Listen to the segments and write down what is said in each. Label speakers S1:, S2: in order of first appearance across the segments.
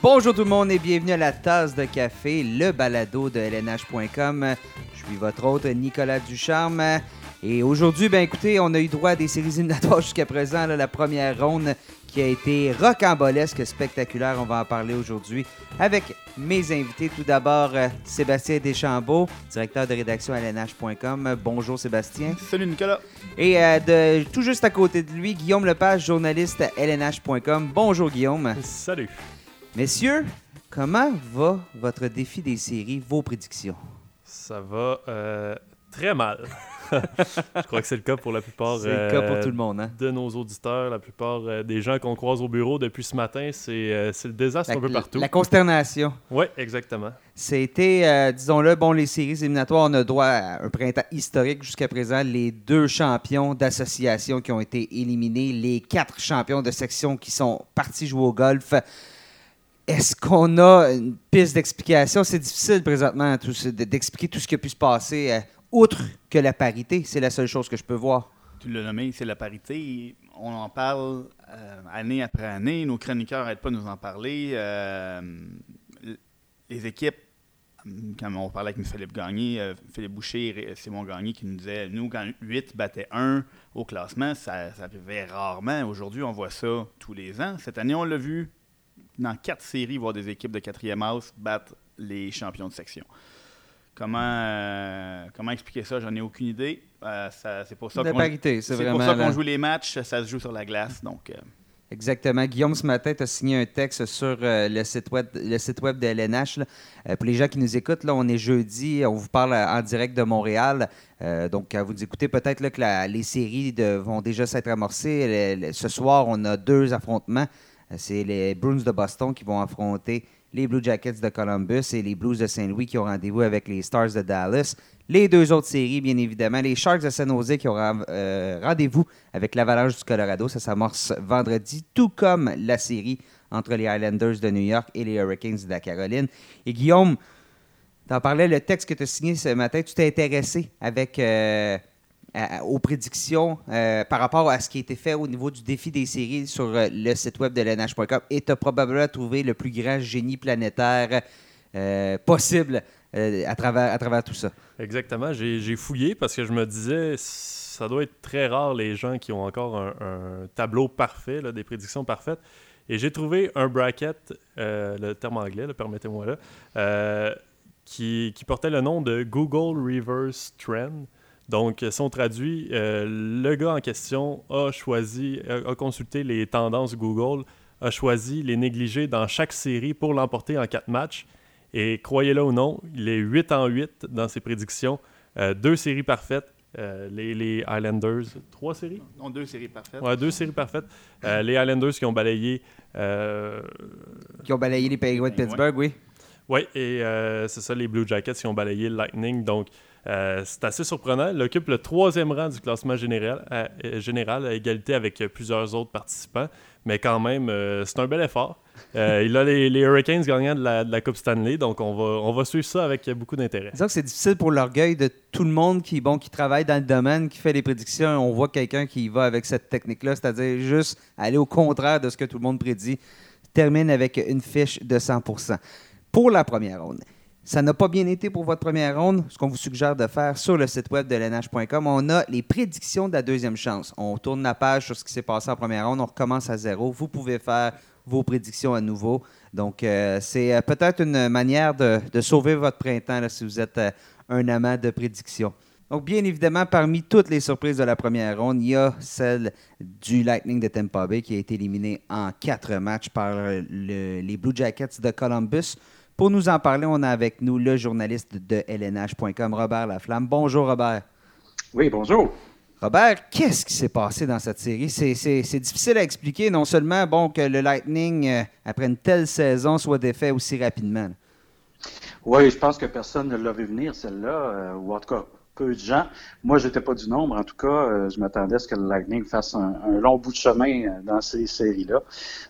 S1: Bonjour tout le monde et bienvenue à la tasse de café, le balado de LNH.com. Je suis votre hôte Nicolas Ducharme. Et aujourd'hui, ben écoutez, on a eu droit à des séries éliminatoires jusqu'à présent. là, la première ronde qui a été rocambolesque, spectaculaire. On va en parler aujourd'hui avec mes invités. Tout d'abord, euh, Sébastien Deschambault, directeur de rédaction à LNH.com. Bonjour Sébastien.
S2: Salut Nicolas.
S1: Et euh, de, tout juste à côté de lui, Guillaume Lepage, journaliste à LNH.com. Bonjour Guillaume.
S3: Salut.
S1: Messieurs, comment va votre défi des séries, vos prédictions?
S3: Ça va euh, très mal. Je crois que c'est le cas pour la plupart
S1: C'est le cas pour
S3: euh,
S1: tout le monde, hein?
S3: de nos auditeurs, la plupart euh, des gens qu'on croise au bureau depuis ce matin. C'est le désastre un peu partout.
S1: la consternation.
S3: Oui, exactement.
S1: C'était, disons-le, bon, les séries éliminatoires, on a droit à un printemps historique jusqu'à présent. Les deux champions d'association qui ont été éliminés, les quatre champions de section qui sont partis jouer au golf. Est-ce qu'on a une piste d'explication? C'est difficile présentement d'expliquer tout ce qui a pu se passer, euh, outre que la parité. C'est la seule chose que je peux voir.
S2: Tu l'as nommé, c'est la parité. On en parle euh, année après année. Nos chroniqueurs n'arrêtent pas de nous en parler. Euh, les équipes, quand on parlait avec. Philippe Gagné, Philippe Boucher et Simon Gagné qui nous disaient nous, quand 8 battait 1 au classement, ça arrivait rarement. Aujourd'hui, on voit ça tous les ans. Cette année, on l'a vu dans quatre séries, voir des équipes de quatrième house battre les champions de section. Comment, euh, comment expliquer ça? J'en ai aucune idée. Euh, c'est pour ça qu'on
S1: la-
S2: joue les matchs, ça se joue sur la glace. Donc, euh,
S1: Exactement. Guillaume, ce matin, tu as signé un texte sur euh, le, site web, le site web de LNH. là. Euh, pour les gens qui nous écoutent, là, on est jeudi, on vous parle en direct de Montréal. Euh, donc, quand vous écoutez, peut-être là, que la- les séries de- vont déjà s'être amorcées. Le- le- ce soir, on a deux affrontements. C'est les Bruins de Boston qui vont affronter les Blue Jackets de Columbus et les Blues de Saint-Louis qui ont rendez-vous avec les Stars de Dallas. Les deux autres séries, bien évidemment, les Sharks de San Jose qui auront euh, rendez-vous avec l'Avalanche du Colorado. Ça s'amorce vendredi, tout comme la série entre les Islanders de New York et les Hurricanes de la Caroline. Et Guillaume, tu en parlais, le texte que tu as signé ce matin, tu t'es intéressé avec, euh, aux prédictions euh, par rapport à ce qui a été fait au niveau du défi des séries sur euh, le site web de l'NH.com et tu as probablement trouvé le plus grand génie planétaire euh, possible à, travers, à travers tout ça.
S3: Exactement. J'ai fouillé parce que je me disais, ça doit être très rare les gens qui ont encore un, tableau parfait, des prédictions parfaites. Et j'ai trouvé un bracket, le terme anglais, permettez-moi là, qui portait le nom de Google Reverse Trend. Donc, si on traduit, euh, le gars en question a choisi, a, a consulté les tendances Google, a choisi les négligés dans chaque série pour l'emporter en quatre matchs. Et croyez-le ou non, il est 8 en 8 dans ses prédictions. Euh, deux séries parfaites. Euh, les, les Islanders, trois séries?
S2: On a deux séries parfaites.
S3: Ouais, deux séries parfaites. Euh, les Islanders qui ont balayé. Euh,
S1: Qui ont balayé les Penguins de. Pittsburgh, oui.
S3: oui, et euh, c'est ça, les Blue Jackets qui ont balayé le Lightning. Donc, euh, c'est assez surprenant. Il occupe le troisième rang du classement général, à, euh, général à égalité avec euh, plusieurs autres participants. Mais quand même, euh, c'est un bel effort. Euh, il a les, les Hurricanes gagnant de la, de la Coupe Stanley. Donc, on va, on va suivre ça avec beaucoup d'intérêt.
S1: Disons que c'est difficile pour l'orgueil de tout le monde qui, bon, qui travaille dans le domaine, qui fait les prédictions. On voit quelqu'un qui va avec cette technique-là, c'est-à-dire juste aller au contraire de ce que tout le monde prédit, termine avec une fiche de 100% Pour la première ronde, ça n'a pas bien été pour votre première ronde. Ce qu'on vous suggère de faire sur le site web de l'NH.com, on a les prédictions de la deuxième chance. On tourne la page sur ce qui s'est passé en première ronde, on recommence à zéro. Vous pouvez faire vos prédictions à nouveau. Donc, euh, c'est euh, peut-être une manière de, sauver votre printemps si vous êtes euh, un amant de prédictions. Donc, bien évidemment, parmi toutes les surprises de la première ronde, il y a celle du Lightning de Tampa Bay qui a été éliminé en quatre matchs par le- les Blue Jackets de Columbus. Pour nous en parler, on a avec nous le journaliste de LNH.com, Robert Laflamme. Bonjour, Robert.
S4: Oui, bonjour.
S1: Robert, qu'est-ce qui s'est passé dans cette série? C'est- difficile à expliquer, non seulement bon, que le Lightning, euh, après une telle saison, soit défait aussi rapidement. là.
S4: Oui, je pense que personne ne l'a vu venir, celle-là, euh, ou en tout cas, peu de gens. Moi, j'étais pas du nombre. En tout cas, euh, je m'attendais à ce que le Lightning fasse un, un long bout de chemin dans ces séries-là.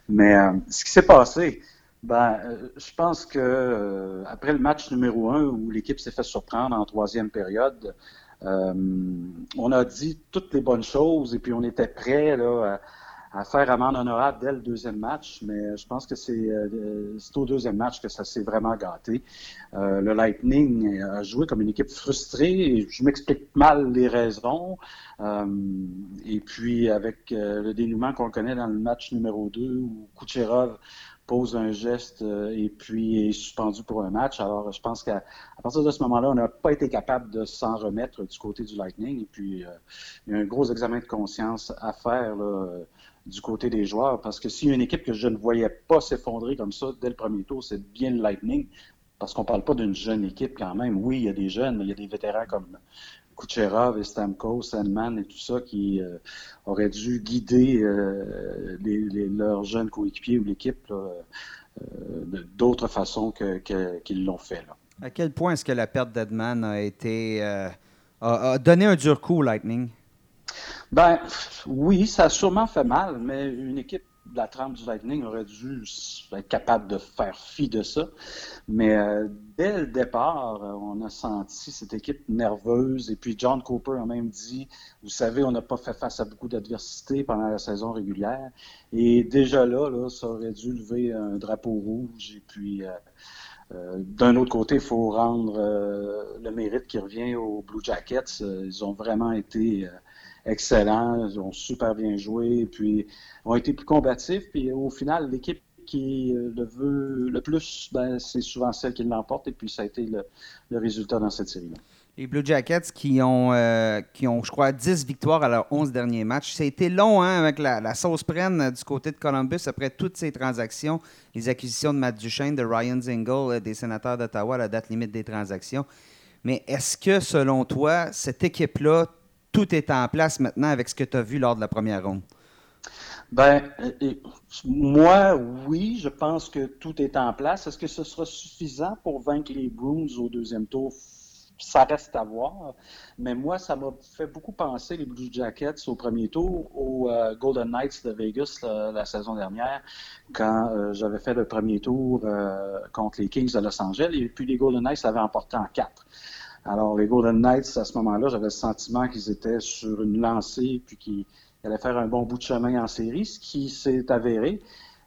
S4: Mais ce qui s'est passé, ben, euh, je pense que euh, après le match numéro un où l'équipe s'est fait surprendre en troisième période, euh, on a dit toutes les bonnes choses et puis on était prêt à faire amende honorable dès le deuxième match, mais je pense que c'est au deuxième match que ça s'est vraiment gâté. le Lightning a joué comme une équipe frustrée, et je m'explique mal les raisons. et puis avec le dénouement qu'on connaît dans le match numéro 2 où Kucherov pose un geste euh, et puis est suspendu pour un match. Alors, je pense qu'à partir de ce moment-là, on n'a pas été capable de s'en remettre du côté du Lightning. Et puis, euh, il y a un gros examen de conscience à faire euh, du côté des joueurs. Parce que s'il y a une équipe que je ne voyais pas s'effondrer comme ça dès le premier tour, c'est bien le Lightning. Parce qu'on ne parle pas d'une jeune équipe quand même. Oui, il y a des jeunes, mais il y a des vétérans comme Kucherov et Stamkos, Sandman et tout ça qui euh, auraient dû guider euh, leurs jeunes coéquipiers ou l'équipe euh, d'autres façons qu'ils l'ont fait.
S1: À quel point est-ce que la perte d'Edman a été a, donné un dur coup au Lightning?
S4: Ben oui, ça a sûrement fait mal, mais une équipe la trempe du Lightning aurait dû être capable de faire fi de ça. Mais euh, dès le départ, euh, on a senti cette équipe nerveuse. Et puis John Cooper a même dit, vous savez, on n'a pas fait face à beaucoup d'adversité pendant la saison régulière. Et déjà là, là, ça aurait dû lever un drapeau rouge. Et puis... Euh, d'un autre côté, il faut rendre le mérite qui revient aux Blue Jackets. ils ont vraiment été excellents, ils ont super bien joué, puis ont été plus combatifs. Puis au final, l'équipe qui le veut le plus, ben, c'est souvent celle qui l'emporte. Et puis ça a été le, résultat dans cette série-là.
S1: Les Blue Jackets qui ont, euh, qui ont, je crois, 10 victoires à leurs 11 derniers matchs. Ça a été long hein, avec la, sauce prenne du côté de Columbus après toutes ces transactions, les acquisitions de Matt Duchesne, de Ryan Zingle, euh, des sénateurs d'Ottawa la date limite des transactions. Mais est-ce que, selon toi, cette équipe-là tout est en place maintenant avec ce que tu as vu lors de la première ronde?
S4: Ben, moi, oui, je pense que tout est en place. Est-ce que ce sera suffisant pour vaincre les Bruins au deuxième tour? Ça reste à voir. Mais moi, ça m'a fait beaucoup penser, les Blue Jackets, au premier tour, aux euh, Golden Knights de Vegas la saison dernière, quand euh, j'avais fait le premier tour euh, contre les Kings de Los Angeles. Et puis les Golden Knights avaient emporté en quatre. Alors, les Golden Knights, à ce moment-là, j'avais le sentiment qu'ils étaient sur une lancée puis qu'ils allaient faire un bon bout de chemin en série, ce qui s'est avéré.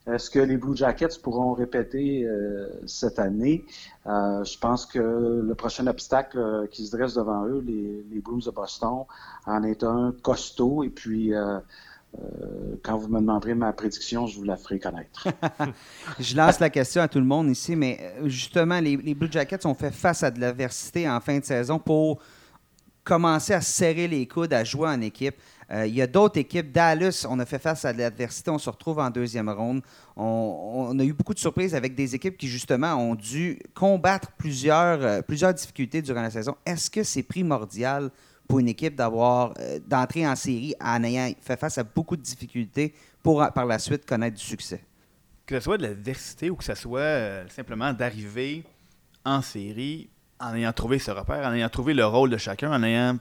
S4: Est-ce que les Blue Jackets pourront répéter euh, cette année? Euh, je pense que le prochain obstacle euh, qui se dresse devant eux, les, les, Blues de Boston, en est un costaud. Et puis, euh, quand vous me demanderez ma prédiction, je vous la ferai connaître.
S1: je lance la question à tout le monde ici, mais euh, justement, les, Blue Jackets ont fait face à de l'adversité en fin de saison pour commencer à serrer les coudes, à jouer en équipe. Euh, il y a d'autres équipes. Dallas, on a fait face à de l'adversité. On se retrouve en deuxième ronde. On, a eu beaucoup de surprises avec des équipes qui, justement, ont dû combattre plusieurs, plusieurs difficultés durant la saison. Est-ce que c'est primordial pour une équipe d'avoir euh, d'entrer en série en ayant fait face à beaucoup de difficultés pour par la suite connaître du succès.
S2: Que ce soit de l'adversité ou que ce soit euh, simplement d'arriver en série en ayant trouvé ce repère, en ayant trouvé le rôle de chacun, en ayant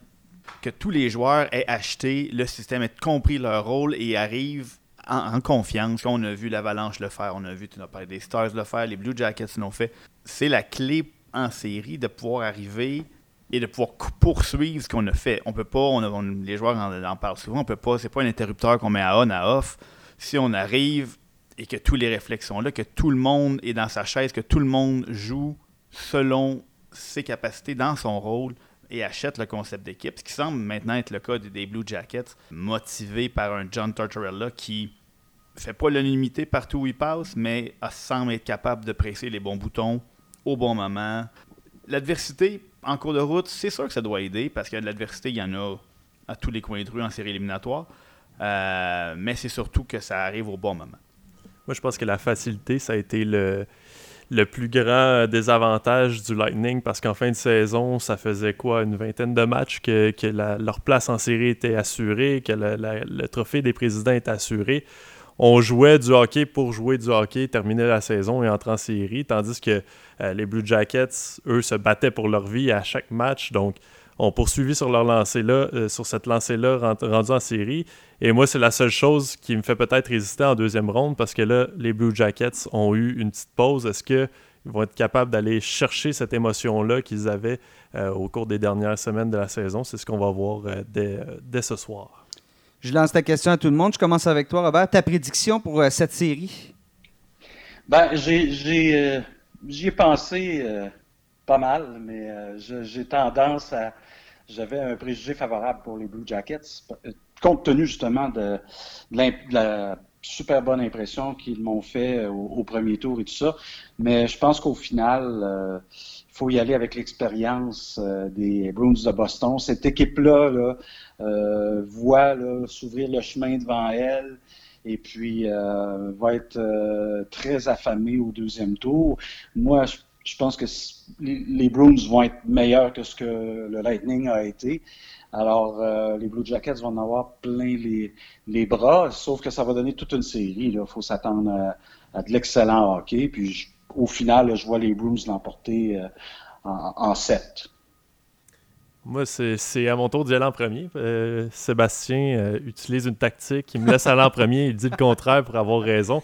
S2: que tous les joueurs aient acheté le système, aient compris leur rôle et arrivent en, confiance. On a vu l'Avalanche le faire, on a vu, tu parlé des Stars le faire, les Blue Jackets l'ont fait. C'est la clé en série de pouvoir arriver et de pouvoir poursuivre ce qu'on a fait. On peut pas, on, les joueurs en, parlent souvent, on peut pas, c'est pas un interrupteur qu'on met à on, à off. Si on arrive et que tous les réflexes sont là, que tout le monde est dans sa chaise, que tout le monde joue selon ses capacités dans son rôle et achète le concept d'équipe, ce qui semble maintenant être le cas des Blue Jackets, motivé par un John Tortorella qui fait pas l'unanimité partout où il passe, mais semble être capable de presser les bons boutons au bon moment. L'adversité, en cours de route, c'est sûr que ça doit aider parce que de l'adversité, il y en a à tous les coins de rue en série éliminatoire. Euh, mais c'est surtout que ça arrive au bon moment.
S3: Moi, je pense que la facilité, ça a été le, plus grand désavantage du Lightning parce qu'en fin de saison, ça faisait quoi, une vingtaine de matchs que, que leur place en série était assurée, que le trophée des présidents est assuré on jouait du hockey pour jouer du hockey, terminer la saison et entrer en série, tandis que euh, les Blue Jackets, eux, se battaient pour leur vie à chaque match. Donc, on poursuivit sur leur lancée-là, euh, sur cette lancée-là rendue en série. Et moi, c'est la seule chose qui me fait peut-être résister en deuxième ronde parce que là, les Blue Jackets ont eu une petite pause. Est-ce qu'ils vont être capables d'aller chercher cette émotion-là qu'ils avaient euh, au cours des dernières semaines de la saison? C'est ce qu'on va voir dès, ce soir.
S1: Je lance ta question à tout le monde. Je commence avec toi, Robert. Ta prédiction pour euh, cette série?
S4: Ben, j'ai, j'ai, j'y ai pensé pas mal, mais j'ai tendance à. J'avais un préjugé favorable pour les Blue Jackets, compte tenu justement de, de la super bonne impression qu'ils m'ont fait au, premier tour et tout ça. Mais je pense qu'au final, faut y aller avec l'expérience euh, des Bruins de Boston. Cette équipe-là euh, voit s'ouvrir le chemin devant elle et puis euh, va être très affamée au deuxième tour. Moi, je, pense que les, Bruins vont être meilleurs que ce que le Lightning a été. Alors, les Blue Jackets vont en avoir plein les, bras, sauf que ça va donner toute une série. Il faut s'attendre à, à, de l'excellent hockey. Puis, au final, je vois les Bruins l'emporter euh, en, 7.
S3: Moi, c'est à mon tour d'y aller en premier. Euh, Sébastien euh, utilise une tactique. Il me laisse aller en premier. Il dit le contraire pour avoir raison.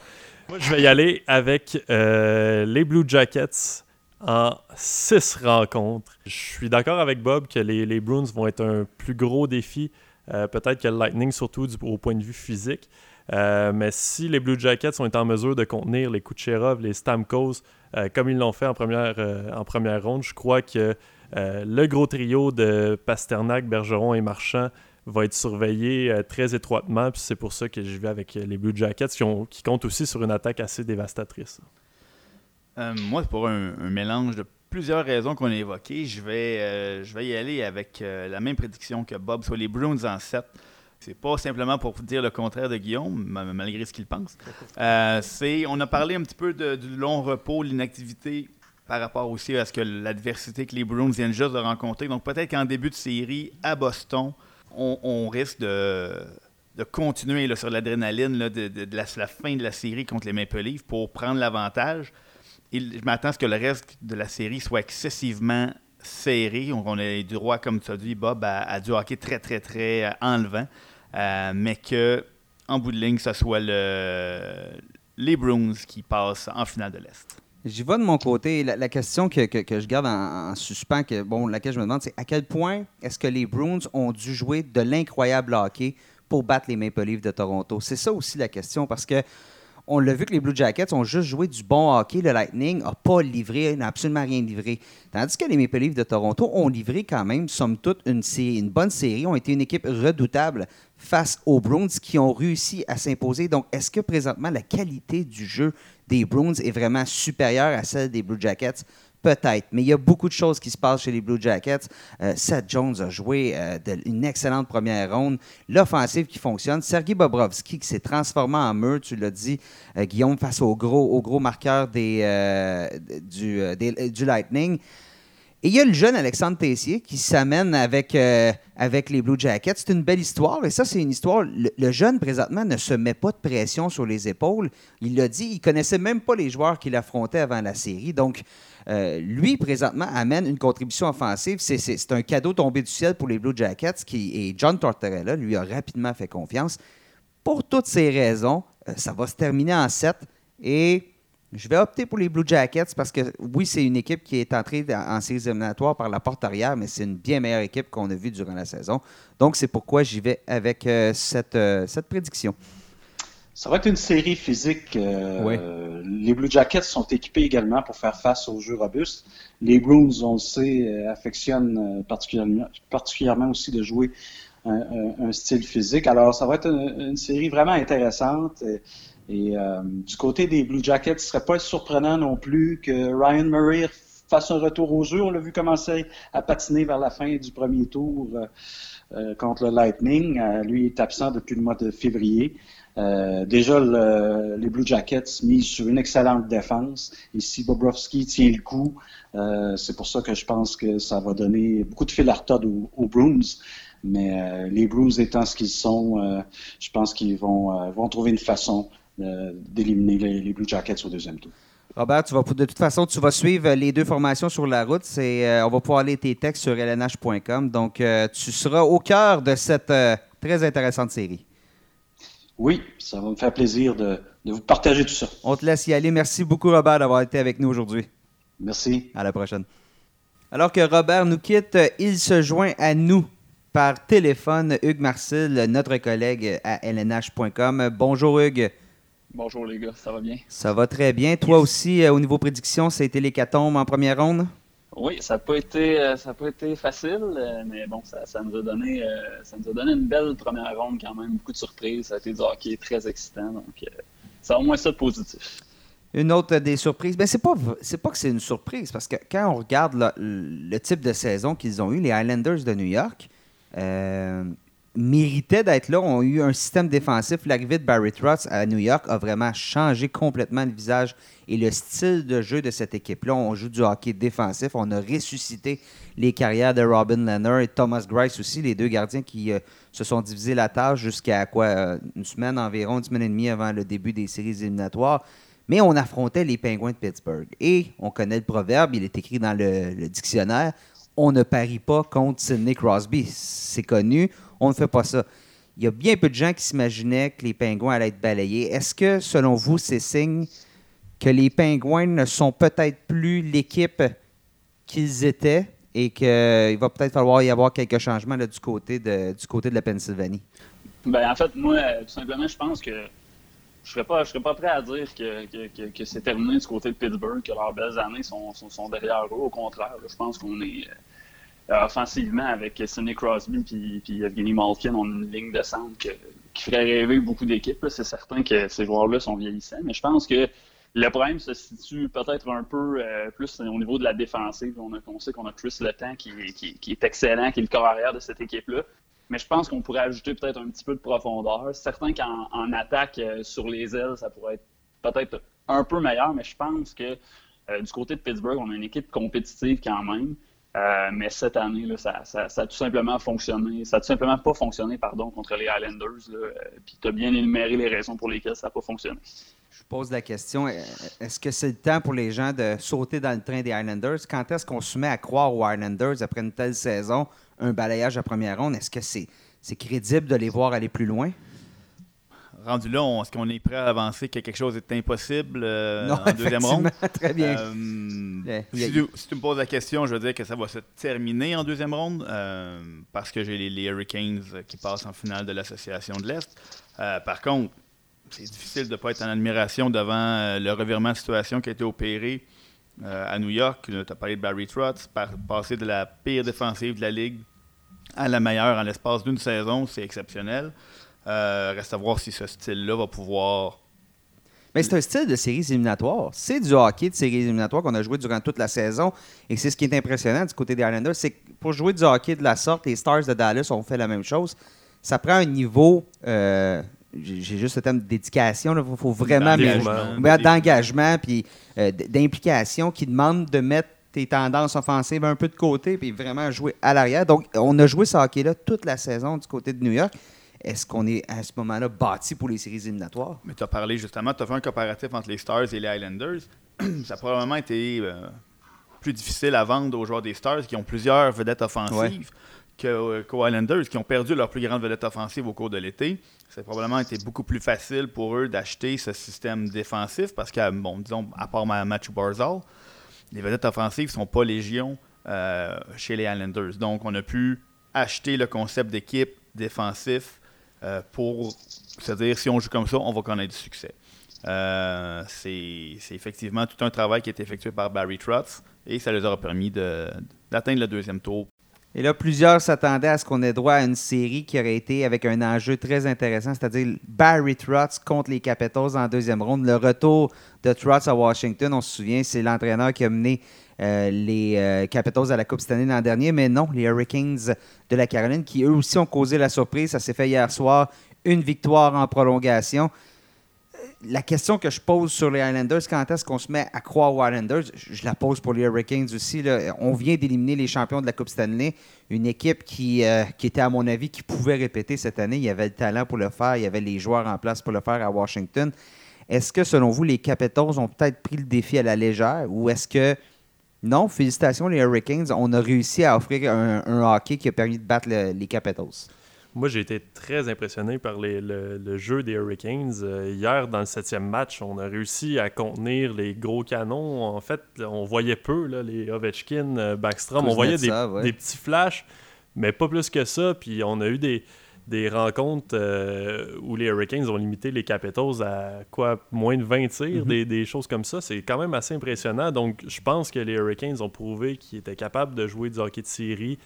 S3: Moi, je vais y aller avec les Blue Jackets en 6 rencontres. Je suis d'accord avec Bob que les, Bruins vont être un plus gros défi, peut-être que le Lightning, surtout au point de vue physique. Euh, mais si les Blue Jackets sont en mesure de contenir les Kucherov, les Stamkos, euh, comme ils l'ont fait en première, euh, en première ronde, je crois que le gros trio de Pasternak, Bergeron et Marchand va être surveillé très étroitement. Puis c'est pour ça que je vais avec les Blue Jackets qui, ont, qui comptent aussi sur une attaque assez dévastatrice.
S2: moi, pour un, mélange de plusieurs raisons qu'on a évoquées, je vais, je vais y aller avec la même prédiction que Bob sur les Bruins en 7. C'est pas simplement pour dire le contraire de Guillaume, malgré ce qu'il pense. Euh, c'est, on a parlé un petit peu du long repos, l'inactivité par rapport aussi à ce que l'adversité que les Bruins viennent juste de rencontrer. Donc peut-être qu'en début de série, à Boston, on, risque de, continuer sur l'adrénaline de, la, fin de la série contre les Maple Leafs pour prendre l'avantage. Et je m'attends à ce que le reste de la série soit excessivement serré. On a du droit, comme tu as dit, Bob, à, du hockey très, très, très euh, enlevant. Euh, mais que, en bout de ligne, ce soit le, les Bruins qui passent en finale de l'Est.
S1: J'y vais de mon côté. La, question que, je garde en, suspens, que, bon, laquelle je me demande, c'est à quel point est-ce que les Bruins ont dû jouer de l'incroyable hockey pour battre les Maple Leafs de Toronto? C'est ça aussi la question, parce que on l'a vu que les Blue Jackets ont juste joué du bon hockey. Le Lightning n'a pas livré, n'a absolument rien livré. Tandis que les Maple Leafs de Toronto ont livré quand même, somme toute, une, une bonne série, ont été une équipe redoutable face aux Bruins qui ont réussi à s'imposer. Donc, est-ce que présentement la qualité du jeu des Bruins est vraiment supérieure à celle des Blue Jackets? Peut-être, mais il y a beaucoup de choses qui se passent chez les Blue Jackets. Euh, Seth Jones a joué euh, une excellente première ronde. L'offensive qui fonctionne. Sergei Bobrovski qui s'est transformé en mur, tu l'as dit, euh, Guillaume, face au gros, au gros marqueur des, du, Lightning. Et il y a le jeune Alexandre Tessier qui s'amène avec, avec les Blue Jackets. C'est une belle histoire. Et ça, c'est une histoire. Le, jeune, présentement, ne se met pas de pression sur les épaules. Il l'a dit, il connaissait même pas les joueurs qu'il affrontait avant la série. Donc, euh, lui, présentement, amène une contribution offensive. C'est un cadeau tombé du ciel pour les Blue Jackets qui, et John Tortorella lui a rapidement fait confiance. Pour toutes ces raisons, euh, ça va se terminer en 7 et je vais opter pour les Blue Jackets parce que oui, c'est une équipe qui est entrée en séries éliminatoires par la porte arrière, mais c'est une bien meilleure équipe qu'on a vue durant la saison. Donc, c'est pourquoi j'y vais avec euh, cette prédiction.
S4: Ça va être une série physique. Euh, les Blue Jackets sont équipés également pour faire face aux jeux robustes. Les Bruins, on le sait, euh, affectionnent euh, particulièrement, particulièrement aussi de jouer un, style physique. Alors, ça va être une, série vraiment intéressante. Et, du côté des Blue Jackets, ce serait pas surprenant non plus que Ryan Murray fasse un retour aux jeux. On l'a vu commencer à patiner vers la fin du premier tour contre le Lightning. lui est absent depuis le mois de février. Euh, déjà, les Blue Jackets misent sur une excellente défense. Et si Bobrovski tient le coup, euh, c'est pour ça que je pense que ça va donner beaucoup de fil à retordre aux, Bruins. Mais euh, les Bruins étant ce qu'ils sont, je pense qu'ils vont, trouver une façon d'éliminer les, Blue Jackets au deuxième tour.
S1: Robert, de toute façon, tu vas suivre les deux formations sur la route. On va pouvoir lire tes textes sur lnh.com. Donc, tu seras au cœur de cette très intéressante série.
S4: Oui, ça va me faire plaisir de, vous partager tout ça.
S1: On te laisse y aller. Merci beaucoup, Robert, d'avoir été avec nous aujourd'hui.
S4: Merci.
S1: À la prochaine. Alors que Robert nous quitte, il se joint à nous par téléphone Hugues Marcel, notre collègue à lnh.com. Bonjour Hugues.
S5: Bonjour les gars, ça va bien?
S1: Ça va très bien. Toi aussi, euh, au niveau prédiction, ça a été l'hécatombe en première ronde?
S5: Oui, ça n'a pas été euh, pas été facile, euh, mais bon, ça, nous a donné ça nous a donné une belle première ronde quand même, beaucoup de surprises. Ça a été du hockey très excitant, donc c'est au moins ça de positif.
S1: Une autre des surprises, ben c'est pas pas que c'est une surprise parce que quand on regarde le, type de saison qu'ils ont eu, les Islanders de New York, méritaient d'être là, ont eu un système défensif. L'arrivée de Barry Trotz à New York a vraiment changé complètement le visage et le style de jeu de cette équipe-là. On joue du hockey défensif. On a ressuscité les carrières de Robin Leonard et Thomas Grice aussi, les deux gardiens qui euh, se sont divisés la tâche jusqu'à quoi euh, une semaine environ, une semaine et demie avant le début des séries éliminatoires. Mais on affrontait les Pingouins de Pittsburgh. Et on connaît le proverbe, il est écrit dans le dictionnaire on ne parie pas contre Sidney Crosby. C'est connu on ne fait pas ça. Il y a bien peu de gens qui s'imaginaient que les pingouins allaient être balayés. Est-ce que, selon vous, c'est signe que les pingouins ne sont peut-être plus l'équipe qu'ils étaient et qu'il va peut-être falloir y avoir quelques changements du, côté de, la Pennsylvanie?
S5: Ben, en fait, moi, tout simplement, je pense que je ne serais, pas, serais pas prêt à dire que, c'est terminé du côté de Pittsburgh, que leurs belles années sont, derrière eux. Au contraire, je pense qu'on est offensivement, avec Sidney Crosby puis, puis Evgeny Malkin, on a une ligne de centre qui ferait rêver beaucoup d'équipes. C'est certain que ces joueurs-là sont vieillissants, mais je pense que le problème se situe peut-être un peu euh, plus au niveau de la défensive. On, a, sait qu'on a Chris Letang qui, qui, est excellent, qui est le corps arrière de cette équipe-là. Mais je pense qu'on pourrait ajouter peut-être un petit peu de profondeur. C'est certain qu'en attaque euh, sur les ailes, ça pourrait être peut-être un peu meilleur, mais je pense que du côté de Pittsburgh, on a une équipe compétitive quand même. Euh, mais cette année, ça, a tout simplement fonctionné. Ça a tout simplement pas fonctionné pardon, contre les Islanders. Euh, puis tu as bien énuméré les raisons pour lesquelles ça n'a pas fonctionné.
S1: Je pose la question, est-ce que c'est le temps pour les gens de sauter dans le train des Islanders? Quand est-ce qu'on se met à croire aux Islanders après une telle saison, un balayage à première ronde? Est-ce que c'est crédible de les voir aller plus loin?
S2: Rendu là, est-ce qu'on est prêt à avancer que quelque chose est impossible euh, en deuxième ronde?
S1: Très bien.
S2: Euh, si, tu, me poses la question, je veux dire que ça va se terminer en deuxième ronde euh, parce que j'ai les, Hurricanes qui passent en finale de l'Association de l'Est. par contre, c'est difficile de ne pas être en admiration devant le revirement de situation qui a été opéré à New York. Tu as parlé de Barry Trotz, passer de la pire défensive de la Ligue à la meilleure en l'espace d'une saison, c'est exceptionnel. Euh, reste à voir si ce style-là va pouvoir.
S1: Mais c'est un style de séries éliminatoires. C'est du hockey de séries éliminatoires qu'on a joué durant toute la saison. Et c'est ce qui est impressionnant du côté des Islanders. C'est que pour jouer du hockey de la sorte, les Stars de Dallas ont fait la même chose. Ça prend un niveau. Euh, j'ai juste le terme de dédication. Il faut vraiment d'engagement puis euh, d'implication qui demande de mettre tes tendances offensives un peu de côté puis vraiment jouer à l'arrière. Donc, on a joué ce hockey-là toute la saison du côté de New York est-ce qu'on est à ce moment-là bâti pour les séries éliminatoires?
S2: Mais tu as parlé justement, tu as fait un comparatif entre les Stars et les Islanders. ça a probablement été euh, plus difficile à vendre aux joueurs des Stars qui ont plusieurs vedettes offensives euh, qu'aux Islanders qui ont perdu leur plus grande vedette offensive au cours de l'été. Ça a probablement été beaucoup plus facile pour eux d'acheter ce système défensif parce que, bon, disons, à part Matthew Barzal, les vedettes offensives ne sont pas légion euh, chez les Islanders. Donc, on a pu acheter le concept d'équipe défensif euh, pour se dire si on joue comme ça, on va connaître du succès. Euh, c'est effectivement tout un travail qui a été effectué par Barry Trotz et ça leur aura permis d'atteindre le deuxième tour.
S1: Et là, plusieurs s'attendaient à ce qu'on ait droit à une série qui aurait été avec un enjeu très intéressant, c'est-à-dire Barry Trotz contre les Capitals en deuxième ronde. Le retour de Trotz à Washington, on se souvient, c'est l'entraîneur qui a mené euh, les euh, Capitals à la Coupe cette année l'an dernier, mais non, les Hurricanes de la Caroline qui eux aussi ont causé la surprise. Ça s'est fait hier soir, une victoire en prolongation. Euh, la question que je pose sur les Islanders, quand est-ce qu'on se met à croire aux Islanders, je la pose pour les Hurricanes aussi. On vient d'éliminer les champions de la Coupe Stanley, une équipe qui, qui était, à mon avis, qui pouvait répéter cette année. Il y avait le talent pour le faire, il y avait les joueurs en place pour le faire à Washington. Est-ce que, selon vous, les Capitals ont peut-être pris le défi à la légère ou est-ce que non, félicitations les Hurricanes. On a réussi à offrir un, hockey qui a permis de battre les Capitals.
S3: Moi, j'ai été très impressionné par le, jeu des Hurricanes. Euh, hier, dans le septième match, on a réussi à contenir les gros canons. En fait, on voyait peu les Ovechkin, euh, Backstrom. On voyait des, petits flashs. mais pas plus que ça. Puis on a eu des, des rencontres euh, où les Hurricanes ont limité les Capitals à quoi moins de 20 tirs,
S1: Mhm.
S3: des, des choses comme ça. C'est quand même assez impressionnant. Donc, je pense que les Hurricanes ont prouvé qu'ils étaient capables de jouer du hockey de série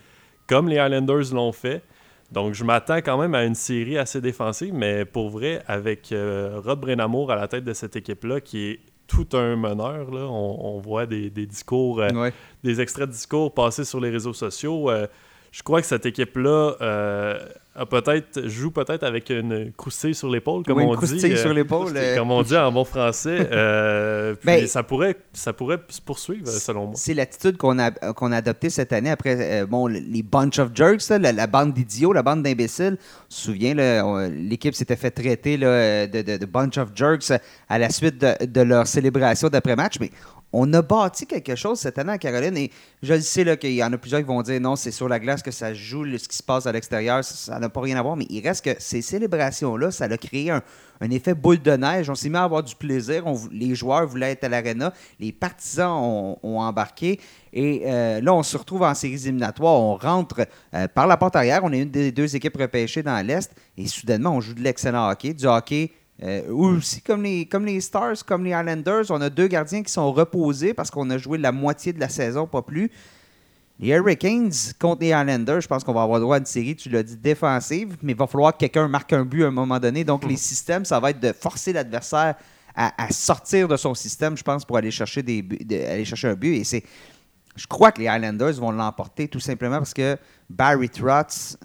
S3: comme les Islanders l'ont fait. Donc, je m'attends quand même à une série assez défensive, mais pour vrai, avec euh, Rod Brenamour à la tête de cette équipe-là, qui est tout un meneur, là, on, on voit des, des discours euh,
S1: Ouais.
S3: des extraits de discours passés sur les réseaux sociaux. Je crois que cette équipe-là euh, a peut-être joue peut-être avec une croustille sur l'épaule, comme on dit.
S1: croustille
S3: euh,
S1: sur l'épaule. euh,
S3: comme on dit en bon français. Euh, puis
S1: Ben-
S3: ça pourrait ça pourrait se poursuivre, selon moi.
S1: C'est l'attitude qu'on a, qu'on a adoptée cette année après bon, les bunch of jerks, là, la, la bande d'idiots, la bande d'imbéciles. Souvient, là, on- l'équipe s'était fait traiter là, de, de- de bunch of jerks à la suite de, de leur célébration d'après-match. Mais on a bâti quelque chose cette année à Caroline et je sais qu'il y en a plusieurs qui vont dire non, c'est sur la glace que ça joue, ce qui se passe à l'extérieur, ça- n'a pas rien à voir. Mais il reste que ces célébrations-là, ça a créé un, effet boule de neige. On s'est mis à avoir du plaisir. Les joueurs voulaient être à l'aréna. Les partisans ont, ont embarqué. Et euh, là, on se retrouve en séries éliminatoires. On rentre euh, par la porte arrière. On est une des deux équipes repêchées dans l'Est. Et soudainement, on joue de l'excellent hockey. Du hockey euh, aussi comme les, comme les Stars, comme les Islanders. On a deux gardiens qui sont reposés parce qu'on a joué la moitié de la saison, pas plus. Les Hurricanes contre les Islanders, je pense qu'on va avoir droit à une série, tu l'as dit, défensive, mais il va falloir que quelqu'un marque un but à un moment donné. Donc, les systèmes, ça va être de forcer l'adversaire à, à sortir de son système, je pense, pour aller chercher, des buts- de- aller chercher un but. Et c'est. Je crois que les Islanders vont l'emporter tout simplement parce que Barry Trotz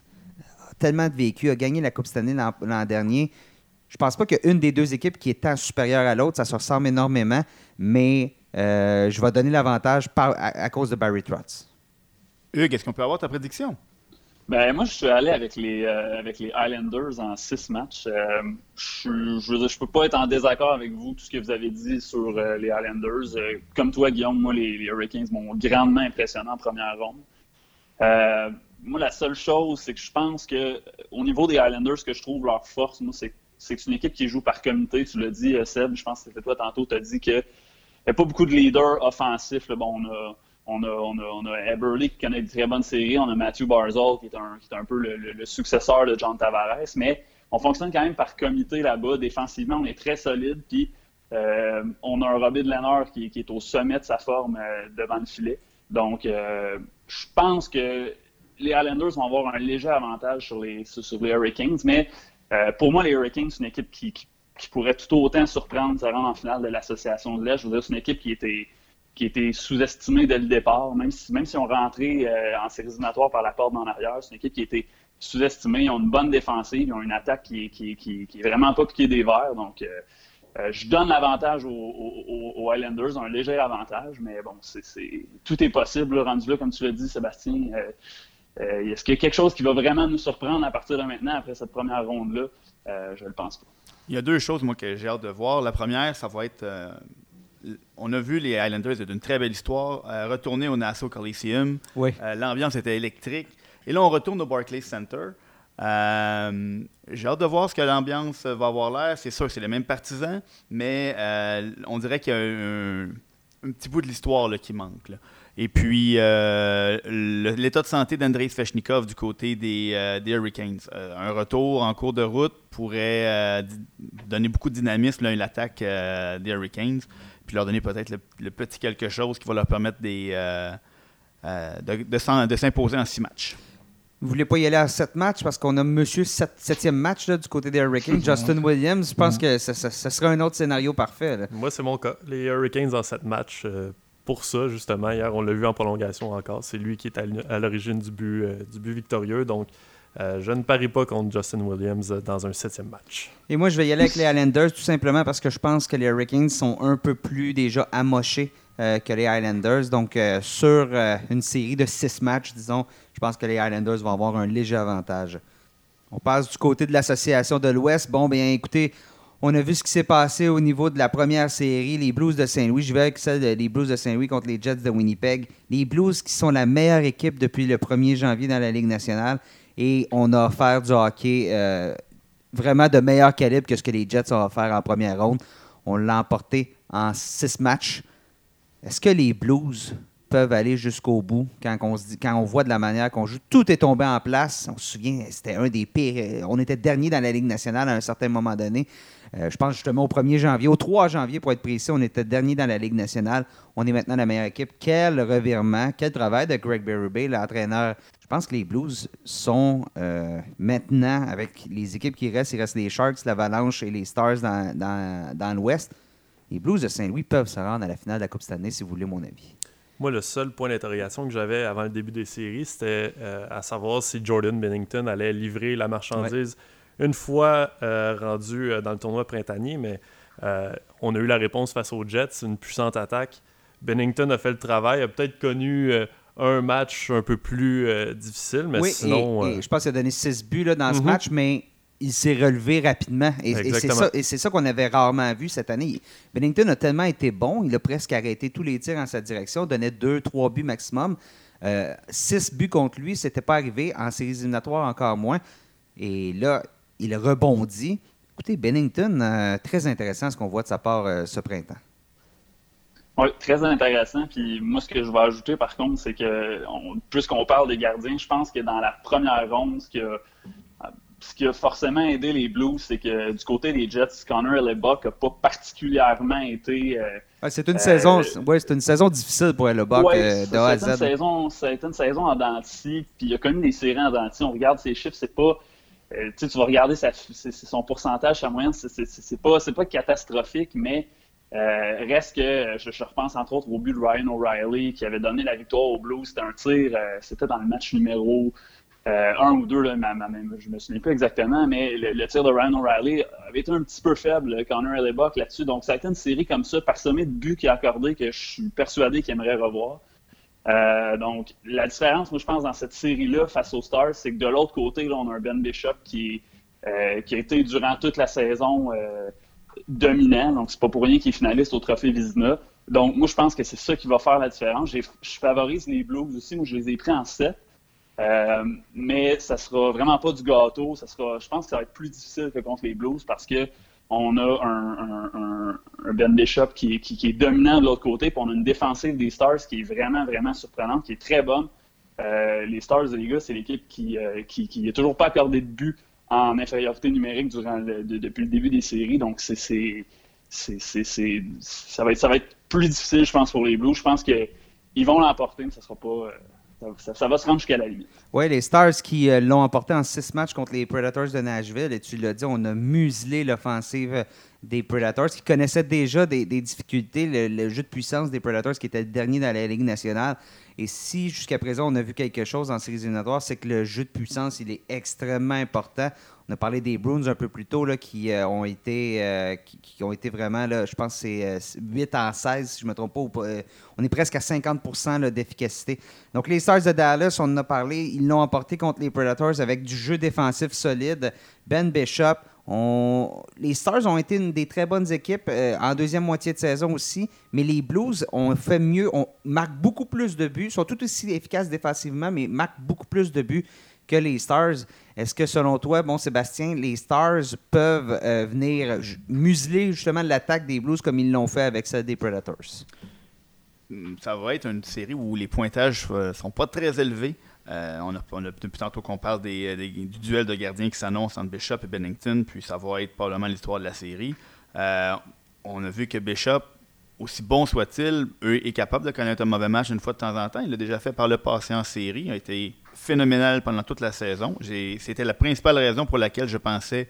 S1: a tellement de vécu, a gagné la Coupe cette année l'an l'an dernier. Je pense pas qu'une des deux équipes qui est tant supérieure à l'autre, ça se ressemble énormément, mais euh, je vais donner l'avantage à, à cause de Barry Trotz.
S2: Hugues, est-ce qu'on peut avoir ta prédiction?
S5: Ben, moi, je suis allé avec les, euh, avec les Islanders en six matchs. Euh, je, je peux pas être en désaccord avec vous, tout ce que vous avez dit sur euh, les Islanders. Euh, comme toi, Guillaume, moi, les, les Hurricanes m'ont grandement impressionné en première ronde. Euh, moi, la seule chose, c'est que je pense que au niveau des Islanders, ce que je trouve leur force, moi, c'est c'est une équipe qui joue par comité. Tu l'as dit, euh, Seb, je pense que c'était toi tantôt, tu as dit qu'il n'y a pas beaucoup de leaders offensifs. Bon, on a, on a, on a, on a Eberle qui connaît une très bonne série. On a Matthew Barzal qui est un, qui est un peu le, le- successeur de John Tavares. Mais on fonctionne quand même par comité là-bas. Défensivement, on est très solide. Puis euh, on a un Robin Leonard qui, qui est au sommet de sa forme euh, devant le filet. Donc, je pense que les Islanders vont avoir un léger avantage sur les, sur les Hurricanes. Mais euh, pour moi, les Hurricanes, c'est une équipe qui, pourrait tout autant surprendre, se rendre en finale de l'association de l'Est. Je veux dire, c'est une équipe qui était qui sous-estimée dès le départ, même si, même si on rentrait euh, en séries éliminatoires par la porte en arrière. C'est une équipe qui était sous-estimée. Ils ont une bonne défensive, ils ont une attaque qui, qui, qui, qui est vraiment pas piquée des verres. Donc, euh, je donne l'avantage aux, aux- Highlanders, un léger avantage, mais bon, c'est, tout est possible. rendu là, comme tu l'as dit, Sébastien. Euh, est-ce qu'il y a quelque chose qui va vraiment nous surprendre à partir de maintenant, après cette première ronde-là? Euh, je ne le pense pas.
S2: Il y a deux choses, moi, que j'ai hâte de voir. La première, ça va être. euh, on a vu les Highlanders, c'est une très belle histoire. euh, retourner au Nassau Coliseum.
S1: Oui.
S2: Euh, L'ambiance était électrique. Et là, on retourne au Barclays Center. Euh, J'ai hâte de voir ce que l'ambiance va avoir l'air. C'est sûr, c'est les mêmes partisans, mais euh, on dirait qu'il y a un, un petit bout de l'histoire là, qui manque. là. Et puis, euh, l'état de santé d'Andrei Svechnikov du côté des, euh, des Hurricanes. Euh, un retour en cours de route pourrait euh, donner beaucoup de dynamisme à l'attaque euh, des Hurricanes, puis leur donner peut-être le, le petit quelque chose qui va leur permettre des, euh, euh, de, de s'en- de s'imposer en six matchs.
S1: Vous voulez pas y aller à sept matchs parce qu'on a monsieur sept- septième match là, du côté des Hurricanes, Justin Williams. Je pense que ça, ça- ça serait un autre scénario parfait. là.
S3: Moi, c'est mon cas. Les Hurricanes en 7 matchs. Pour ça, justement, hier, on l'a vu en prolongation encore. C'est lui qui est à l'origine du but, euh, victorieux. Donc, euh, je ne parie pas contre Justin Williams euh, dans un septième match.
S1: Et moi, je vais y aller avec les Highlanders tout simplement parce que je pense que les Hurricanes sont un peu plus déjà amochés que les Highlanders. Donc, sur une série de six matchs, disons, je pense que les Highlanders vont avoir un léger avantage. On passe du côté de l'association de l'Ouest. Bon, bien, écoutez, on a vu ce qui s'est passé au niveau de la première série, les Blues de Saint-Louis. Je vais avec celle des Blues de Saint-Louis contre les Jets de Winnipeg. Les Blues qui sont la meilleure équipe depuis le 1er janvier dans la Ligue nationale. Et on a offert du hockey euh, vraiment de meilleur calibre que ce que les Jets ont offert en première ronde. On l'a emporté en six matchs. Est-ce que les Blues peuvent aller jusqu'au bout quand on, se quand on voit de la manière qu'on joue? Tout est tombé en place. On se souvient, c'était un des pires. On était dernier dans la Ligue nationale à un certain moment donné. Euh, je pense justement au 1er janvier, au 3 janvier pour être précis, on était dernier dans la Ligue nationale. On est maintenant la meilleure équipe. Quel revirement, quel travail de Greg Berube, l'entraîneur. Je pense que les Blues sont euh, maintenant, avec les équipes qui restent, il reste les Sharks, l'Avalanche et les Stars dans, dans, dans l'Ouest. Les Blues de Saint-Louis peuvent se rendre à la finale de la Coupe cette année, si vous voulez mon avis.
S3: Moi, le seul point d'interrogation que j'avais avant le début des séries, c'était euh, à savoir si Jordan Bennington allait livrer la marchandise une fois euh, rendu euh, dans le tournoi printanier, mais on a eu la réponse face aux Jets, une puissante attaque. Bennington a fait le travail, a peut-être connu un match un peu plus difficile, mais sinon.
S1: Et, je pense qu'il a donné six buts là, dans ce mhm. match, mais il s'est relevé rapidement. Et, et c'est ça, qu'on avait rarement vu cette année. Bennington a tellement été bon, il a presque arrêté tous les tirs en sa direction, donnait deux, trois buts maximum. Euh, six buts contre lui, c'était pas arrivé. En séries éliminatoires, encore moins. Et là, il rebondit. Écoutez, Bennington, euh, très intéressant ce qu'on voit de sa part euh, ce printemps.
S5: Oui, très intéressant. Puis moi, ce que je vais ajouter, par contre, c'est que, puisqu'on parle des gardiens, je pense que dans la première ronde, ce qui a ce qui a forcément aidé les Blues, c'est que du côté des Jets, Connor Hellebuck n'a pas particulièrement été.
S1: Euh, c'est une, saison, ouais, une saison difficile pour Hellebuck de A à
S5: Z. Saison, ça a été une saison en denti, puis il a connu des séries en denti. On regarde ses chiffres, c'est pas. Tu vas regarder son pourcentage, sa moyenne, c'est pas, catastrophique, mais reste que je, repense entre autres au but de Ryan O'Reilly qui avait donné la victoire aux Blues. C'était un tir, c'était dans le match numéro euh, un ou deux, là, je me souviens plus exactement, mais le, tir de Ryan O'Reilly avait été un petit peu faible, Connor Hellebuck là-dessus. Donc, ça a été une série comme ça, parsemée de buts qu'il a accordé que je suis persuadé qu'il aimerait revoir. Euh, donc, la différence, moi, je pense, dans cette série-là, face aux Stars, c'est que de l'autre côté, là, on a un Ben Bishop qui, euh, a été durant toute la saison dominant. Donc, c'est pas pour rien qu'il est finaliste au Trophée Vizina. Donc, moi, je pense que c'est ça qui va faire la différence. Je favorise les Blues aussi. Moi, je les ai pris en 7. Euh, mais ça sera vraiment pas du gâteau. Ça sera, je pense que ça va être plus difficile que contre les Blues parce que on a un, Ben Bishop qui, est dominant de l'autre côté, puis on a une défensive des Stars qui est vraiment, vraiment surprenante, qui est très bonne. Euh, les Stars, les gars, c'est l'équipe qui, euh, qui, toujours pas accordé de but en infériorité numérique depuis le début des séries. Donc, c'est, ça, va être, ça va être plus difficile, je pense, pour les Blues. Je pense qu'ils vont l'emporter, mais ça sera pas ça, va se rendre jusqu'à la limite.
S1: Oui, les Stars qui euh, l'ont emporté en six matchs contre les Predators de Nashville, et tu l'as dit, on a muselé l'offensive des Predators qui connaissaient déjà des, difficultés, le, jeu de puissance des Predators qui était le dernier dans la Ligue nationale. Et si jusqu'à présent on a vu quelque chose en séries éliminatoires, c'est que le jeu de puissance, il est extrêmement important. On a parlé des Bruins un peu plus tôt là, qui, euh, ont été, euh, qui, ont été vraiment, là, je pense que c'est 8 en 16, si je ne me trompe pas. Euh, on est presque à 50% d'efficacité. Donc, les Stars de Dallas, on en a parlé, ils l'ont emporté contre les Predators avec du jeu défensif solide. Ben Bishop. Les Stars ont été une des très bonnes équipes en deuxième moitié de saison aussi, mais les Blues ont fait mieux, on marque beaucoup plus de buts, sont tout aussi efficaces défensivement, mais marquent beaucoup plus de buts que les Stars. Est-ce que selon toi, bon Sébastien, les Stars peuvent euh, venir museler justement l'attaque des Blues comme ils l'ont fait avec celle des Predators?
S2: Hmm, ça va être une série où les pointages euh, sont pas très élevés. Euh, on, a, depuis tantôt qu'on parle du duel de gardiens qui s'annonce entre Bishop et Bennington, puis ça va être probablement l'histoire de la série. on a vu que Bishop, aussi bon soit-il, est capable de connaître un mauvais match une fois de temps en temps. Il l'a déjà fait par le passé en série. Il a été phénoménal pendant toute la saison. C'était la principale raison pour laquelle je pensais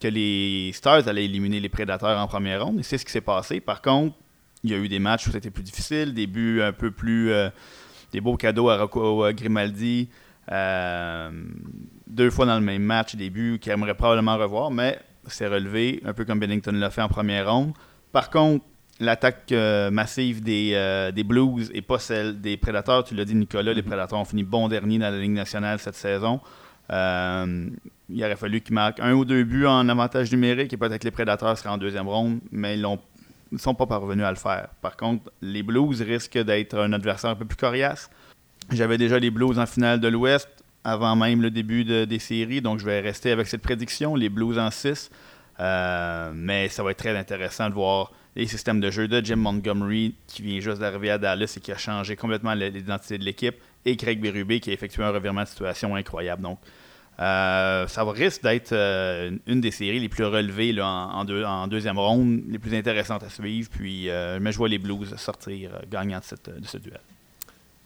S2: que les Stars allaient éliminer les Prédateurs en première ronde. Et c'est ce qui s'est passé. Par contre, il y a eu des matchs où c'était plus difficile, des buts un peu plus. Euh, des beaux cadeaux à Rocco Grimaldi. Euh, deux fois dans le même match, des buts qu'il aimerait probablement revoir, mais c'est relevé, un peu comme Bennington l'a fait en première ronde. Par contre, l'attaque euh, massive des, euh, des, Blues et pas celle des Prédateurs. Tu l'as dit, Nicolas, les mhm. Prédateurs ont fini bon dernier dans la Ligue nationale cette saison. Euh, il aurait fallu qu'ils marquent un ou deux buts en avantage numérique et peut-être que les Prédateurs seraient en deuxième ronde, mais ils ne sont pas parvenus à le faire. Par contre, les Blues risquent d'être un adversaire un peu plus coriace. J'avais déjà les Blues en finale de l'Ouest avant même le début des séries, donc je vais rester avec cette prédiction, les Blues en 6. mais ça va être très intéressant de voir les systèmes de jeu de Jim Montgomery, qui vient juste d'arriver à Dallas et qui a changé complètement l'identité de l'équipe, et Craig Berube, qui a effectué un revirement de situation incroyable. Donc, euh, ça risque d'être euh, une des séries les plus relevées en, deuxième ronde, les plus intéressantes à suivre. Puis, euh, mais je vois les Blues sortir gagnants de ce duel.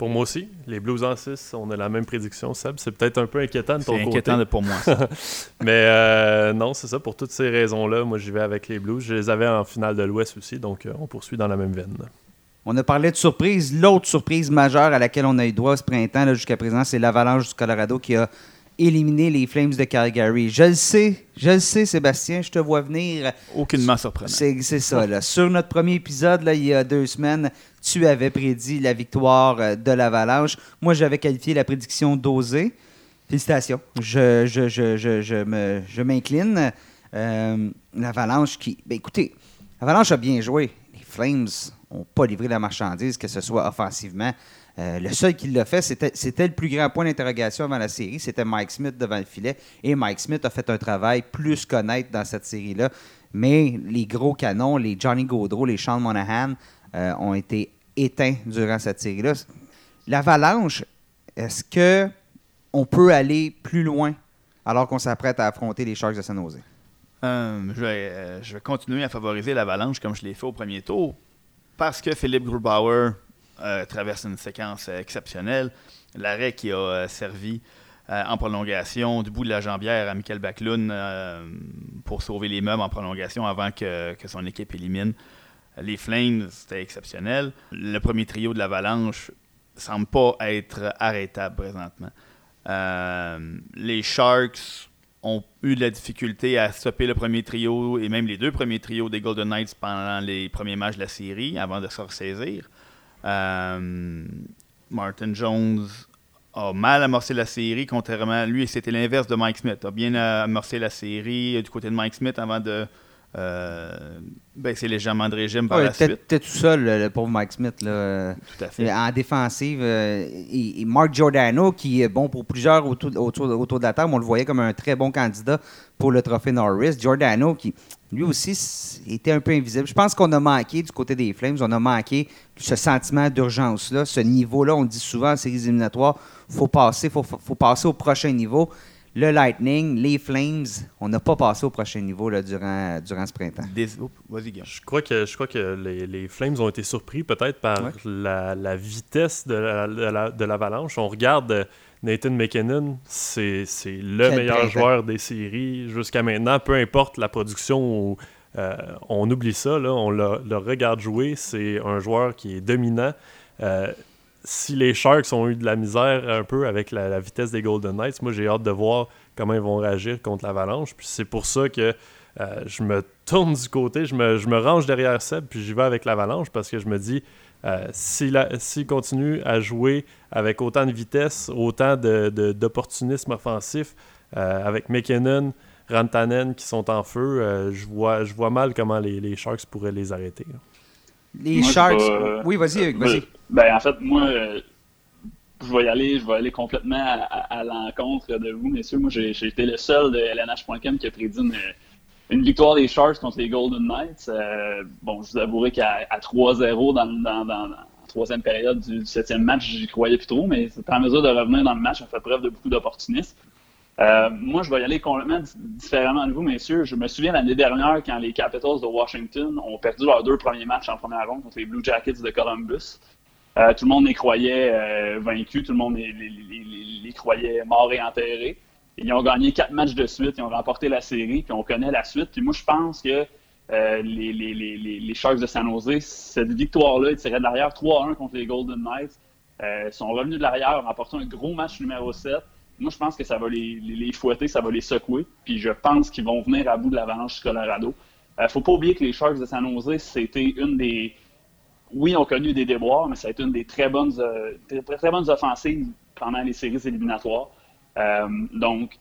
S3: Pour moi aussi, les Blues en 6, on a la même prédiction, Seb. C'est peut-être un peu inquiétant de ton côté.
S2: C'est inquiétant pour moi.
S3: Mais non, c'est ça. Pour toutes ces raisons-là, moi, j'y vais avec les Blues. Je les avais en finale de l'Ouest aussi, donc on poursuit dans la même veine.
S1: On a parlé de surprise. L'autre surprise majeure à laquelle on a eu droit ce printemps jusqu'à présent, c'est l'Avalanche du Colorado qui a éliminer les Flames de Calgary. Je le sais, je le sais, Sébastien, je te vois venir.
S2: Aucunement surprenant.
S1: C'est ça. Là. Sur notre premier épisode, là, il y a deux semaines, tu avais prédit la victoire euh, de l'Avalanche. Moi, j'avais qualifié la prédiction dosée. Félicitations. Je, je, je, je, je m'incline. Euh, L'Avalanche qui. Ben, écoutez, l'Avalanche a bien joué. Les Flames n'ont pas livré la marchandise, que ce soit offensivement euh, le seul qui l'a fait, c'était le plus grand point d'interrogation avant la série. C'était Mike Smith devant le filet. Et Mike Smith a fait un travail plus qu'honnête dans cette série-là. Mais les gros canons, les Johnny Gaudreau, les Sean Monahan, euh, ont été éteints durant cette série-là. L'avalanche, est-ce que on peut aller plus loin alors qu'on s'apprête à affronter les Sharks de San Jose?
S2: Euh, je, vais, je, vais, continuer à favoriser l'avalanche comme je l'ai fait au premier tour parce que Philippe Grubauer euh, traverse une séquence exceptionnelle. L'arrêt qui a euh, servi euh, en prolongation du bout de la jambière à Michael Backlund pour sauver les meubles en prolongation avant que, son équipe élimine les Flames, c'était exceptionnel. Le premier trio de l'Avalanche semble pas être arrêtable présentement. les Sharks ont eu de la difficulté à stopper le premier trio et même les deux premiers trios des Golden Knights pendant les premiers matchs de la série avant de se ressaisir. Euh, Martin Jones a mal amorcé la série, contrairement à lui, c'était l'inverse de Mike Smith. A bien amorcé la série du côté de Mike Smith avant de euh, baisser légèrement de régime par la suite.
S1: T'es tout seul, le, pauvre Mike Smith. Là,
S2: tout à fait.
S1: En défensive, euh, et, Mark Giordano, qui est bon pour plusieurs autour, autour, autour, de la table, on le voyait comme un très bon candidat pour le trophée Norris. Giordano, qui lui aussi était un peu invisible. Je pense qu'on a manqué du côté des Flames, on a manqué ce sentiment d'urgence-là, ce niveau-là. On dit souvent en séries éliminatoires, il faut passer, faut, faut passer au prochain niveau. Le Lightning, les Flames, on n'a pas passé au prochain niveau là, durant, durant ce printemps.
S3: Je crois que, je crois que les, Flames ont été surpris peut-être par la, vitesse de l'avalanche. La, on regarde Nathan McKinnon, c'est le meilleur joueur des séries jusqu'à maintenant, peu importe la production. Euh, on oublie ça, là, on le, regarde jouer, c'est un joueur qui est dominant. Euh, si les Sharks ont eu de la misère un peu avec la, vitesse des Golden Knights, moi j'ai hâte de voir comment ils vont réagir contre l'Avalanche. Puis c'est pour ça que euh, je me tourne du côté, je me, je me range derrière Seb, puis j'y vais avec l'Avalanche parce que je me dis, euh, s'il continue à jouer avec autant de vitesse, autant d'opportunisme offensif, euh, avec McKinnon, Rantanen qui sont en feu, euh, je, vois, je vois mal comment les, Sharks pourraient les arrêter.
S1: Les Sharks. oui, vas-y, vas-y.
S5: Ben, en fait, moi, je vais y aller, je vais aller complètement à, l'encontre de vous, messieurs. Moi, j'ai été le seul de LNH.com qui a prédit une une victoire des Sharks contre les Golden Knights. Euh, bon, je vous avouerai qu'à 3-0 dans, la troisième période du, septième match, j'y croyais plus trop, mais c'est en mesure de revenir dans le match, on fait preuve de beaucoup d'opportunisme. Euh, moi, je vais y aller complètement différemment de vous, messieurs. Je me souviens l'année dernière quand les Capitals de Washington ont perdu leurs deux premiers matchs en première ronde contre les Blue Jackets de Columbus. Euh, tout le monde les croyait vaincus, tout le monde les croyait morts et enterrés. Ils ont gagné quatre matchs de suite, ils ont remporté la série, puis on connaît la suite. Puis moi, je pense que euh, les, Sharks de San Jose, cette victoire-là, ils tiraient de l'arrière 3-1 contre les Golden Knights. Euh, ils sont revenus de l'arrière en remportant un gros match numéro 7. Moi, je pense que ça va les, fouetter, ça va les secouer. Puis je pense qu'ils vont venir à bout de l'avalanche du Colorado. ne euh, faut pas oublier que les Sharks de San Jose, c'était une des. Oui, ont connu des déboires, mais ça a été une des très bonnes, très, très bonnes offensives pendant les séries éliminatoires. Euh, donc,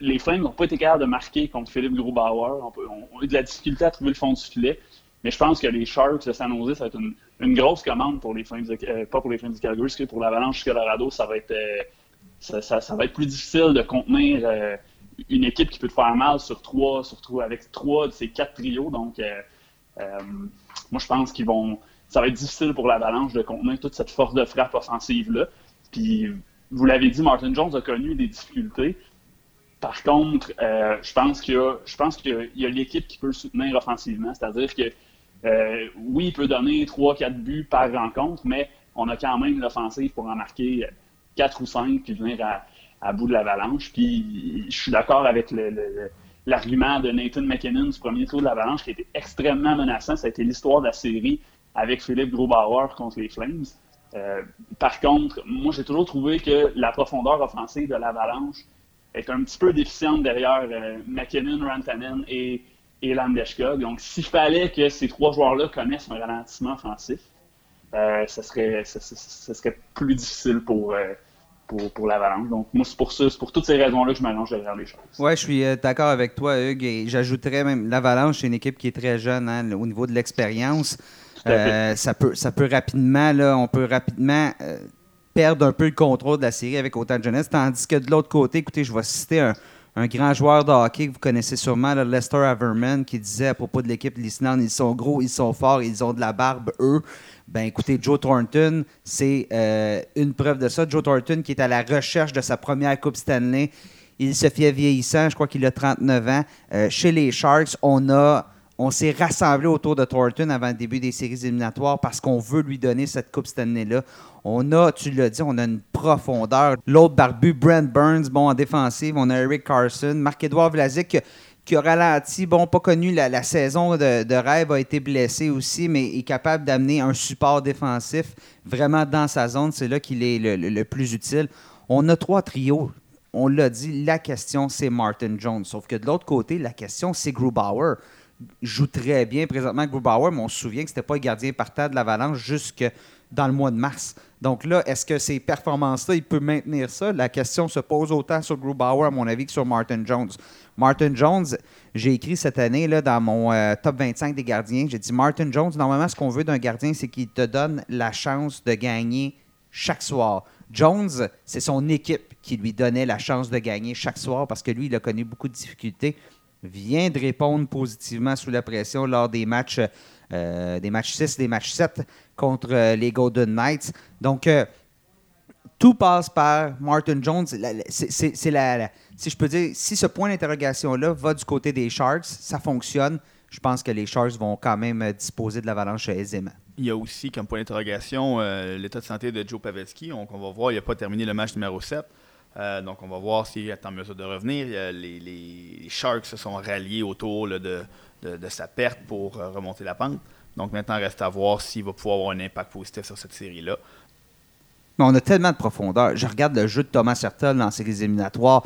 S5: les Flames n'ont pas été capables de marquer contre Philippe Grubauer. On, a eu de la difficulté à trouver le fond du filet. Mais je pense que les Sharks de San Jose, ça va être une, grosse commande pour les Flames, euh, pas pour les Flames du Calgary, que pour l'Avalanche du Colorado, ça va être, euh, ça, va être plus difficile de contenir une équipe qui peut te faire mal sur trois, surtout avec trois de ces quatre trios. Donc, moi, je pense qu'ils vont. Ça va être difficile pour l'Avalanche de contenir toute cette force de frappe offensive-là. Puis, vous l'avez dit, Martin Jones a connu des difficultés. Par contre, euh, je pense qu'il y a, je pense qu'il y a, l'équipe qui peut le soutenir offensivement. C'est-à-dire que euh, oui, il peut donner 3-4 buts par rencontre, mais on a quand même l'offensive pour en marquer 4 ou 5 puis venir à, bout de l'avalanche. Puis je suis d'accord avec l'argument de Nathan McKinnon du premier tour de l'avalanche qui a été extrêmement menaçant. Ça a été l'histoire de la série avec Philippe Grobauer contre les Flames. Euh, par contre, moi, j'ai toujours trouvé que la profondeur offensive de l'Avalanche est un petit peu déficiente derrière euh, McKinnon, Rantanen et, et Landeskog. Donc, s'il fallait que ces trois joueurs-là connaissent un ralentissement offensif, euh, ce, serait, serait plus difficile pour, pour, pour l'Avalanche. Donc, moi, c'est pour ça, c'est pour toutes ces raisons-là que je m'allonge derrière les choses.
S1: Oui, je suis d'accord avec toi, Hugues. Et j'ajouterais même l'Avalanche, c'est une équipe qui est très jeune hein, au niveau de l'expérience. Euh, ça, peut, ça peut rapidement, là, on peut rapidement euh, perdre un peu le contrôle de la série avec autant de jeunesse. Tandis que de l'autre côté, écoutez, je vais citer un, grand joueur de hockey que vous connaissez sûrement, Lester Averman, qui disait à propos de l'équipe Lisnan, ils sont gros, ils sont forts, ils ont de la barbe, eux. Ben écoutez, Joe Thornton, c'est euh, une preuve de ça. Joe Thornton qui est à la recherche de sa première Coupe Stanley. Il se fait vieillissant, je crois qu'il a 39 ans. chez les Sharks, on a on s'est rassemblé autour de Thornton avant le début des séries éliminatoires parce qu'on veut lui donner cette Coupe cette année-là. On a, tu l'as dit, on a une profondeur. L'autre barbu, Brent Burns, bon, en défensive. On a Eric Carson. Marc-Édouard Vlasic, qui a ralenti, bon, pas connu la, saison de, rêve, a été blessé aussi, mais est capable d'amener un support défensif vraiment dans sa zone. C'est là qu'il est le, plus utile. On a trois trios on l'a dit, la question, c'est Martin Jones. Sauf que de l'autre côté, la question, c'est Grubauer joue très bien présentement Grubauer, mais on se souvient que c'était pas le gardien partant de l'Avalanche jusque dans le mois de mars. Donc là, est-ce que ces performances-là, il peut maintenir ça? La question se pose autant sur Grubauer, à mon avis, que sur Martin Jones. Martin Jones, j'ai écrit cette année là, dans mon euh, top 25 des gardiens, j'ai dit Martin Jones, normalement, ce qu'on veut d'un gardien, c'est qu'il te donne la chance de gagner chaque soir. Jones, c'est son équipe qui lui donnait la chance de gagner chaque soir parce que lui, il a connu beaucoup de difficultés vient de répondre positivement sous la pression lors des matchs, euh, des matchs 6, des matchs 7 contre euh, les Golden Knights. Donc, euh, tout passe par Martin Jones. C'est la, si je peux dire, si ce point d'interrogation-là va du côté des Sharks, ça fonctionne. Je pense que les Sharks vont quand même disposer de l'avalanche aisément.
S2: Il y a aussi comme point d'interrogation l'état de santé de Joe Pavelski. Donc, on va voir, il n'a pas terminé le match numéro 7. Euh, donc, on va voir s'il est en mesure de revenir. Les, Sharks se sont ralliés autour de, sa perte pour euh, remonter la pente. Donc, maintenant, reste à voir s'il va pouvoir avoir un impact positif sur cette série-là.
S1: Mais on a tellement de profondeur. Je regarde le jeu de Thomas Sertel dans ces éliminatoires.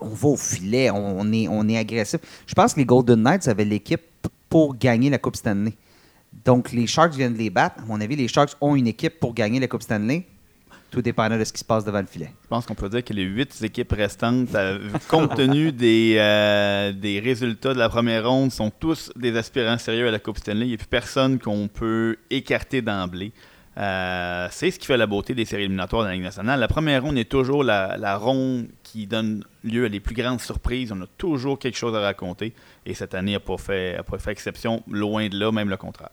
S1: On va au filet, on est, on est agressif. Je pense que les Golden Knights avaient l'équipe pour gagner la Coupe Stanley. Donc, les Sharks viennent de les battre. À mon avis, les Sharks ont une équipe pour gagner la Coupe Stanley tout dépendant de ce qui se passe devant le filet.
S2: Je pense qu'on peut dire que les huit équipes restantes, euh, compte tenu des, euh, des résultats de la première ronde, sont tous des aspirants sérieux à la Coupe Stanley. Il n'y a plus personne qu'on peut écarter d'emblée. Euh, c'est ce qui fait la beauté des séries éliminatoires de la Ligue nationale. La première ronde est toujours la, ronde qui donne lieu à les plus grandes surprises. On a toujours quelque chose à raconter. Et cette année n'a pas fait exception, loin de là, même le contraire.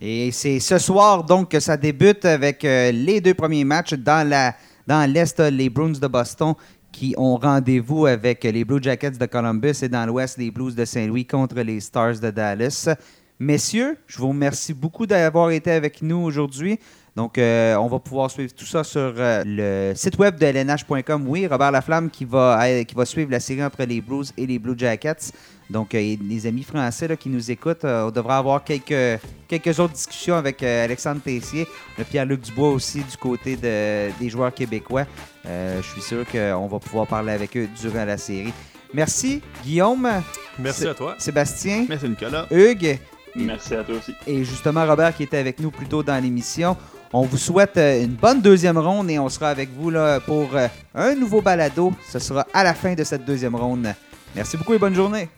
S1: Et c'est ce soir donc que ça débute avec euh, les deux premiers matchs dans l'Est, les Bruins de Boston qui ont rendez-vous avec les Blue Jackets de Columbus et dans l'Ouest, les Blues de Saint-Louis contre les Stars de Dallas. Messieurs, je vous remercie beaucoup d'avoir été avec nous aujourd'hui. Donc, euh, on va pouvoir suivre tout ça sur euh, le site web de lnh.com. Oui, Robert Laflamme qui va, euh, qui va suivre la série entre les Blues et les Blue Jackets. Donc, les amis français qui nous écoutent, on devra avoir quelques, quelques autres discussions avec Alexandre Tessier, le Pierre-Luc Dubois aussi du côté des joueurs québécois. je suis sûr qu'on va pouvoir parler avec eux durant la série. Merci, Guillaume.
S3: Merci à toi.
S1: Sébastien.
S2: Merci, Nicolas.
S1: Hugues.
S5: Merci à toi aussi.
S1: Et justement, Robert qui était avec nous plus tôt dans l'émission. On vous souhaite euh, une bonne deuxième ronde et on sera avec vous pour euh, un nouveau balado. Ce sera à la fin de cette deuxième ronde. Merci beaucoup et bonne journée.